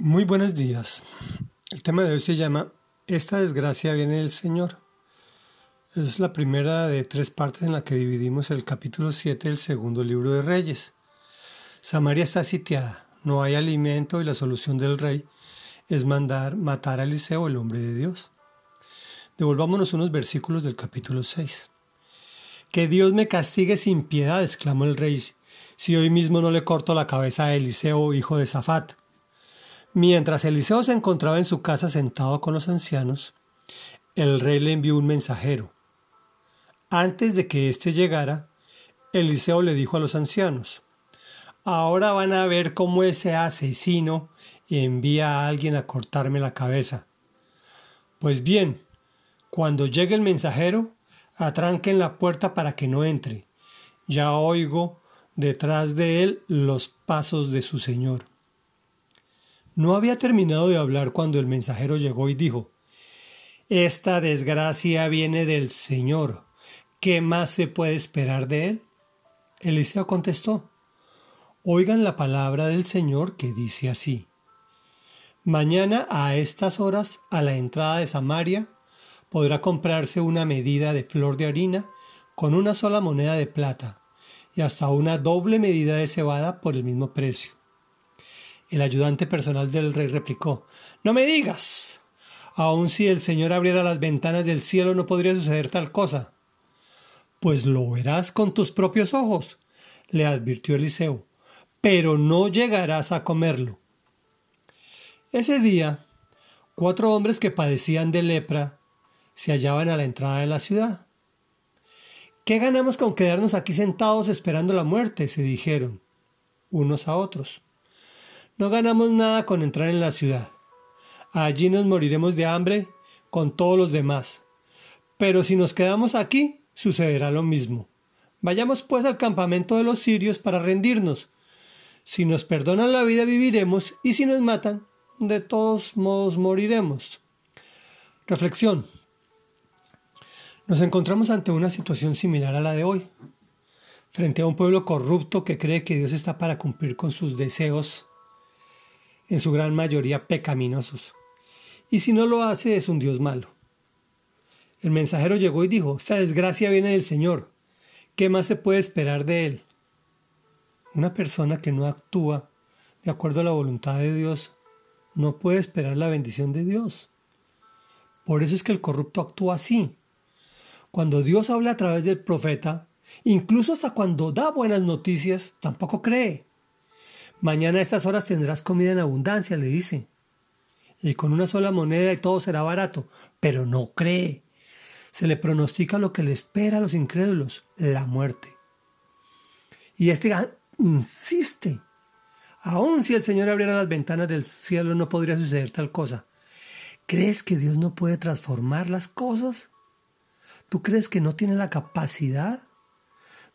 Muy buenos días. El tema de hoy se llama Esta desgracia viene del Señor. Es la primera de tres partes en la que dividimos el capítulo 7 del segundo libro de Reyes. Samaria está sitiada, no hay alimento y la solución del rey es mandar matar a Eliseo, el hombre de Dios. Devolvámonos unos versículos del capítulo 6. Que Dios me castigue sin piedad, exclamó el rey, si hoy mismo no le corto la cabeza a Eliseo, hijo de Safat. Mientras Eliseo se encontraba en su casa sentado con los ancianos, el rey le envió un mensajero. Antes de que éste llegara, Eliseo le dijo a los ancianos, Ahora van a ver cómo ese asesino envía a alguien a cortarme la cabeza. Pues bien, cuando llegue el mensajero, atranquen la puerta para que no entre. Ya oigo detrás de él los pasos de su señor. No había terminado de hablar cuando el mensajero llegó y dijo, Esta desgracia viene del Señor. ¿Qué más se puede esperar de él? Eliseo contestó, Oigan la palabra del Señor que dice así. Mañana a estas horas, a la entrada de Samaria, podrá comprarse una medida de flor de harina con una sola moneda de plata y hasta una doble medida de cebada por el mismo precio. El ayudante personal del rey replicó No me digas. Aun si el Señor abriera las ventanas del cielo no podría suceder tal cosa. Pues lo verás con tus propios ojos, le advirtió Eliseo, pero no llegarás a comerlo. Ese día, cuatro hombres que padecían de lepra se hallaban a la entrada de la ciudad. ¿Qué ganamos con quedarnos aquí sentados esperando la muerte? se dijeron unos a otros. No ganamos nada con entrar en la ciudad. Allí nos moriremos de hambre con todos los demás. Pero si nos quedamos aquí, sucederá lo mismo. Vayamos pues al campamento de los sirios para rendirnos. Si nos perdonan la vida viviremos y si nos matan, de todos modos moriremos. Reflexión. Nos encontramos ante una situación similar a la de hoy, frente a un pueblo corrupto que cree que Dios está para cumplir con sus deseos en su gran mayoría pecaminosos. Y si no lo hace es un Dios malo. El mensajero llegó y dijo, esta desgracia viene del Señor. ¿Qué más se puede esperar de él? Una persona que no actúa de acuerdo a la voluntad de Dios no puede esperar la bendición de Dios. Por eso es que el corrupto actúa así. Cuando Dios habla a través del profeta, incluso hasta cuando da buenas noticias, tampoco cree. Mañana a estas horas tendrás comida en abundancia, le dice. Y con una sola moneda y todo será barato, pero no cree. Se le pronostica lo que le espera a los incrédulos, la muerte. Y este insiste. Aun si el Señor abriera las ventanas del cielo no podría suceder tal cosa. ¿Crees que Dios no puede transformar las cosas? ¿Tú crees que no tiene la capacidad?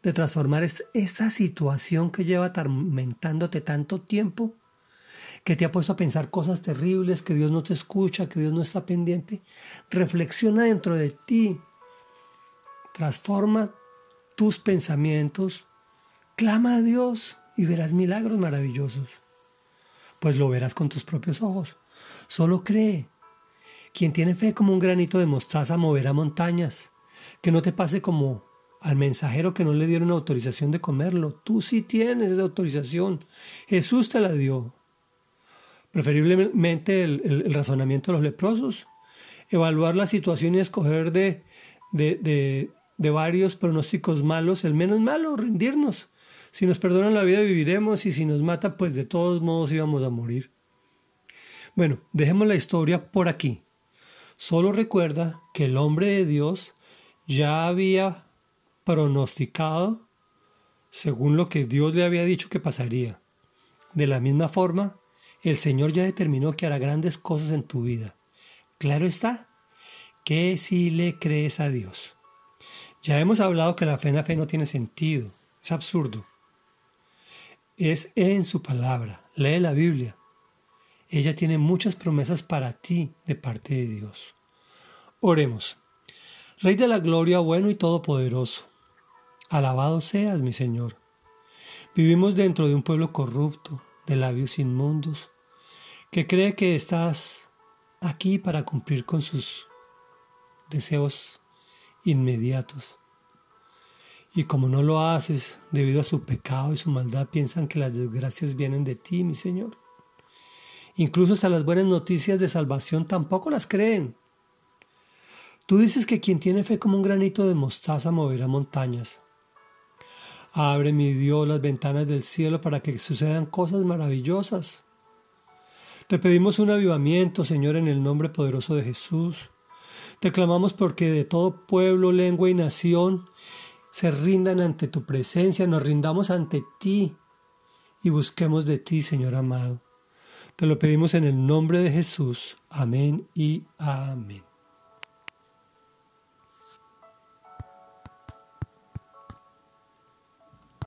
De transformar esa situación que lleva atormentándote tanto tiempo, que te ha puesto a pensar cosas terribles, que Dios no te escucha, que Dios no está pendiente. Reflexiona dentro de ti, transforma tus pensamientos, clama a Dios y verás milagros maravillosos. Pues lo verás con tus propios ojos. Solo cree. Quien tiene fe como un granito de mostaza moverá montañas. Que no te pase como al mensajero que no le dieron autorización de comerlo. Tú sí tienes esa autorización. Jesús te la dio. Preferiblemente el, razonamiento de los leprosos. Evaluar la situación y escoger de, de, de varios pronósticos malos el menos malo, rendirnos. Si nos perdonan la vida viviremos y si nos mata pues de todos modos íbamos a morir. Bueno, dejemos la historia por aquí. Solo recuerda que el hombre de Dios ya había pronosticado según lo que Dios le había dicho que pasaría. De la misma forma, el Señor ya determinó que hará grandes cosas en tu vida. Claro está que si le crees a Dios. Ya hemos hablado que la fe en la fe no tiene sentido, es absurdo. Es en su palabra, lee la Biblia. Ella tiene muchas promesas para ti de parte de Dios. Oremos. Rey de la gloria, bueno y todopoderoso. Alabado seas, mi Señor. Vivimos dentro de un pueblo corrupto, de labios inmundos, que cree que estás aquí para cumplir con sus deseos inmediatos. Y como no lo haces debido a su pecado y su maldad, piensan que las desgracias vienen de ti, mi Señor. Incluso hasta las buenas noticias de salvación tampoco las creen. Tú dices que quien tiene fe como un granito de mostaza moverá montañas. Abre, mi Dios, las ventanas del cielo para que sucedan cosas maravillosas. Te pedimos un avivamiento, Señor, en el nombre poderoso de Jesús. Te clamamos porque de todo pueblo, lengua y nación se rindan ante tu presencia, nos rindamos ante ti y busquemos de ti, Señor amado. Te lo pedimos en el nombre de Jesús. Amén y amén.